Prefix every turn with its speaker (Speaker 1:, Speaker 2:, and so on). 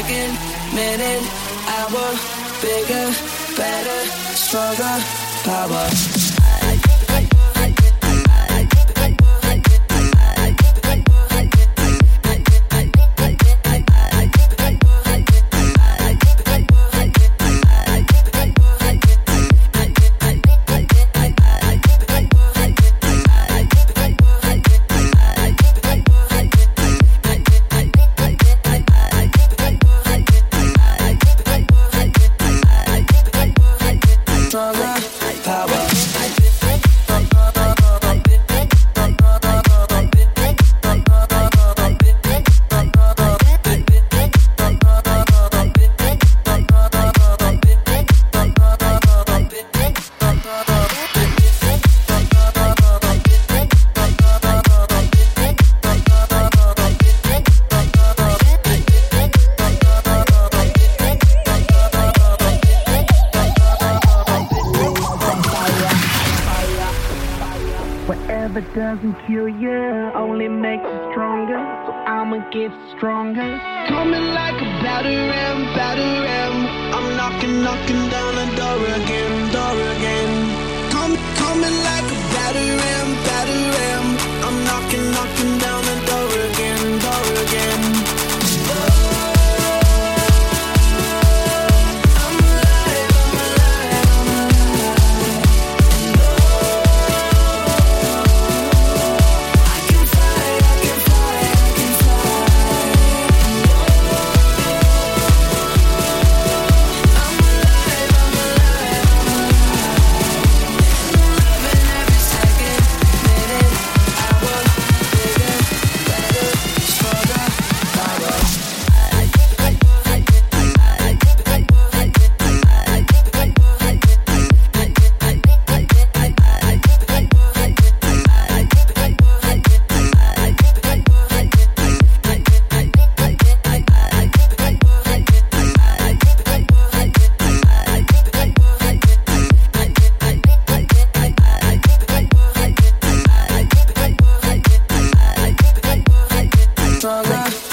Speaker 1: second, minute, hour, bigger, better, stronger, power.
Speaker 2: Doesn't kill you, only makes you stronger. So I'ma get stronger. Coming like a batter ram. I'm knocking, knocking down the door again, door again. Come, coming like a stronger.